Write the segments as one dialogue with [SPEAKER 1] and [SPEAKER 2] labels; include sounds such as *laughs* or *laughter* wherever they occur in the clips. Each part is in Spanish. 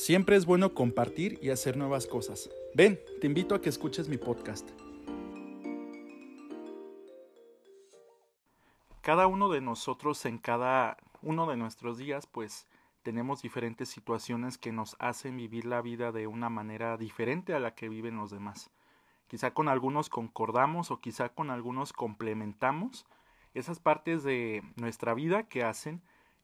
[SPEAKER 1] Siempre es bueno compartir y hacer nuevas cosas. Ven, te invito a que escuches mi podcast. Cada uno de nosotros en cada uno de nuestros días, pues tenemos diferentes situaciones que nos hacen vivir la vida de una manera diferente a la que viven los demás. Quizá con algunos concordamos o quizá con algunos complementamos esas partes de nuestra vida que hacen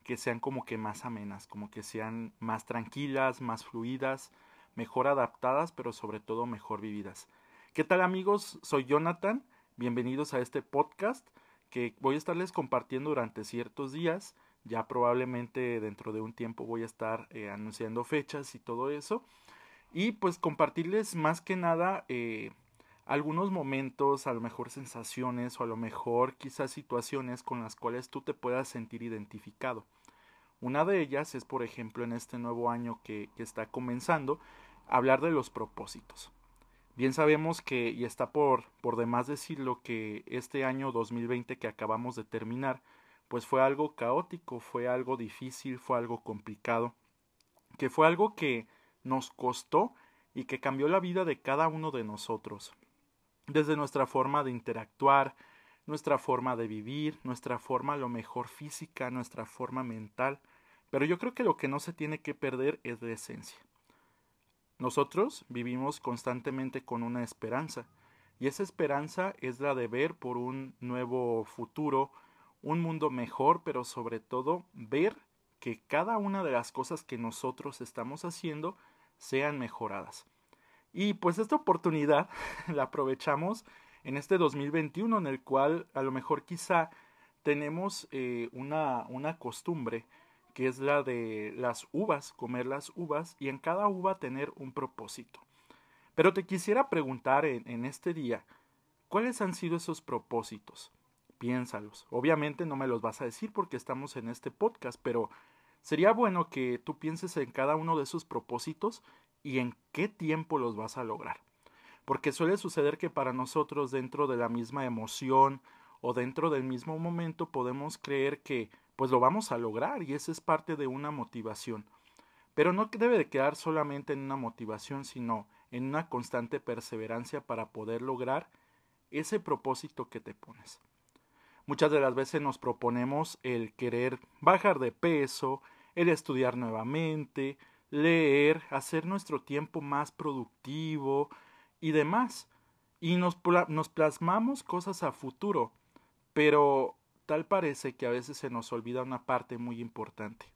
[SPEAKER 1] que sean como que más amenas, como que sean más tranquilas, más fluidas, mejor adaptadas, pero sobre todo mejor vividas. ¿Qué tal amigos? Soy Jonathan, bienvenidos a este podcast que voy a estarles compartiendo durante ciertos días, ya probablemente dentro de un tiempo voy a estar eh, anunciando fechas y todo eso, y pues compartirles más que nada eh, algunos momentos, a lo mejor sensaciones o a lo mejor quizás situaciones con las cuales tú te puedas sentir identificado. Una de ellas es, por ejemplo, en este nuevo año que, que está comenzando, hablar de los propósitos. Bien sabemos que, y está por, por demás decirlo, que este año 2020 que acabamos de terminar, pues fue algo caótico, fue algo difícil, fue algo complicado, que fue algo que nos costó y que cambió la vida de cada uno de nosotros desde nuestra forma de interactuar, nuestra forma de vivir, nuestra forma lo mejor física, nuestra forma mental, pero yo creo que lo que no se tiene que perder es la esencia. Nosotros vivimos constantemente con una esperanza, y esa esperanza es la de ver por un nuevo futuro, un mundo mejor, pero sobre todo ver que cada una de las cosas que nosotros estamos haciendo sean mejoradas. Y pues esta oportunidad *laughs* la aprovechamos en este 2021 en el cual a lo mejor quizá tenemos eh, una, una costumbre que es la de las uvas, comer las uvas y en cada uva tener un propósito. Pero te quisiera preguntar en, en este día, ¿cuáles han sido esos propósitos? Piénsalos. Obviamente no me los vas a decir porque estamos en este podcast, pero sería bueno que tú pienses en cada uno de esos propósitos y en qué tiempo los vas a lograr. Porque suele suceder que para nosotros dentro de la misma emoción o dentro del mismo momento podemos creer que pues lo vamos a lograr y esa es parte de una motivación. Pero no debe de quedar solamente en una motivación, sino en una constante perseverancia para poder lograr ese propósito que te pones. Muchas de las veces nos proponemos el querer bajar de peso, el estudiar nuevamente, leer, hacer nuestro tiempo más productivo y demás. Y nos, plasmamos cosas a futuro, pero tal parece que a veces se nos olvida una parte muy importante.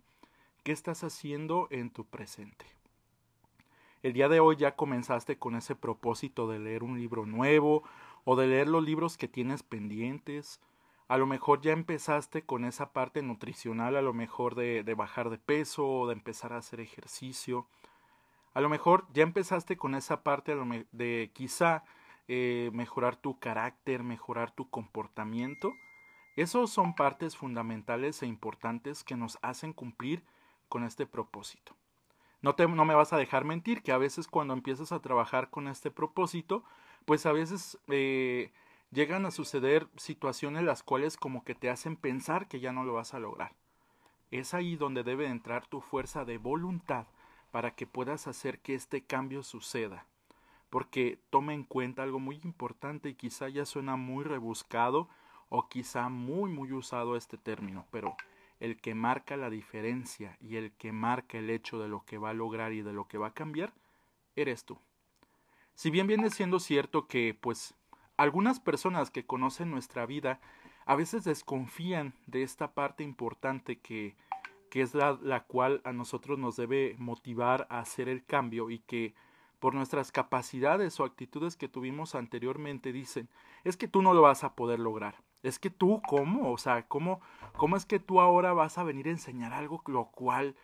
[SPEAKER 1] ¿Qué estás haciendo en tu presente? El día de hoy ya comenzaste con ese propósito de leer un libro nuevo o de leer los libros que tienes pendientes a lo mejor ya empezaste con esa parte nutricional, a lo mejor de, bajar de peso o de empezar a hacer ejercicio. A lo mejor ya empezaste con esa parte de quizá eh, mejorar tu carácter, mejorar tu comportamiento. Esos son partes fundamentales e importantes que nos hacen cumplir con este propósito. No, te, no me vas a dejar mentir que a veces cuando empiezas a trabajar con este propósito, pues a veces eh, llegan a suceder situaciones las cuales como que te hacen pensar que ya no lo vas a lograr. Es ahí donde debe entrar tu fuerza de voluntad para que puedas hacer que este cambio suceda. Porque toma en cuenta algo muy importante y quizá ya suena muy rebuscado o quizá muy muy usado este término, pero el que marca la diferencia y el que marca el hecho de lo que va a lograr y de lo que va a cambiar, eres tú. Si bien viene siendo cierto que pues algunas personas que conocen nuestra vida a veces desconfían de esta parte importante que, que es la, la cual a nosotros nos debe motivar a hacer el cambio y que por nuestras capacidades o actitudes que tuvimos anteriormente dicen es que tú no lo vas a poder lograr. Es que tú, ¿cómo? O sea, ¿cómo, cómo es que tú ahora vas a venir a enseñar algo lo cual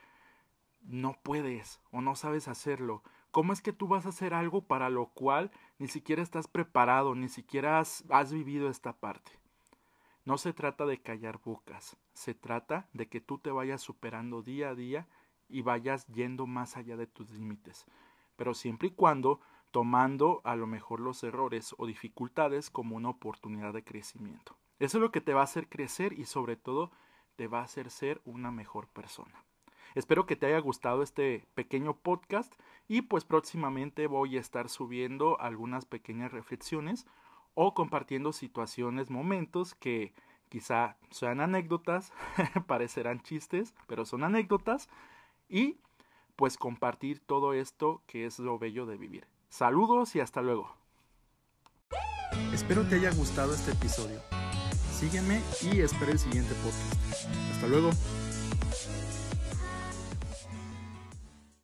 [SPEAKER 1] no puedes o no sabes hacerlo? ¿Cómo es que tú vas a hacer algo para lo cual ni siquiera estás preparado, ni siquiera has, vivido esta parte? No se trata de callar bocas, se trata de que tú te vayas superando día a día y vayas yendo más allá de tus límites, pero siempre y cuando tomando a lo mejor los errores o dificultades como una oportunidad de crecimiento. Eso es lo que te va a hacer crecer y sobre todo te va a hacer ser una mejor persona. Espero que te haya gustado este pequeño podcast y pues próximamente voy a estar subiendo algunas pequeñas reflexiones o compartiendo situaciones, momentos que quizá sean anécdotas, *laughs* parecerán chistes, pero son anécdotas y pues compartir todo esto que es lo bello de vivir. Saludos y hasta luego. Espero te haya gustado este episodio. Sígueme y espera el siguiente podcast. Hasta luego.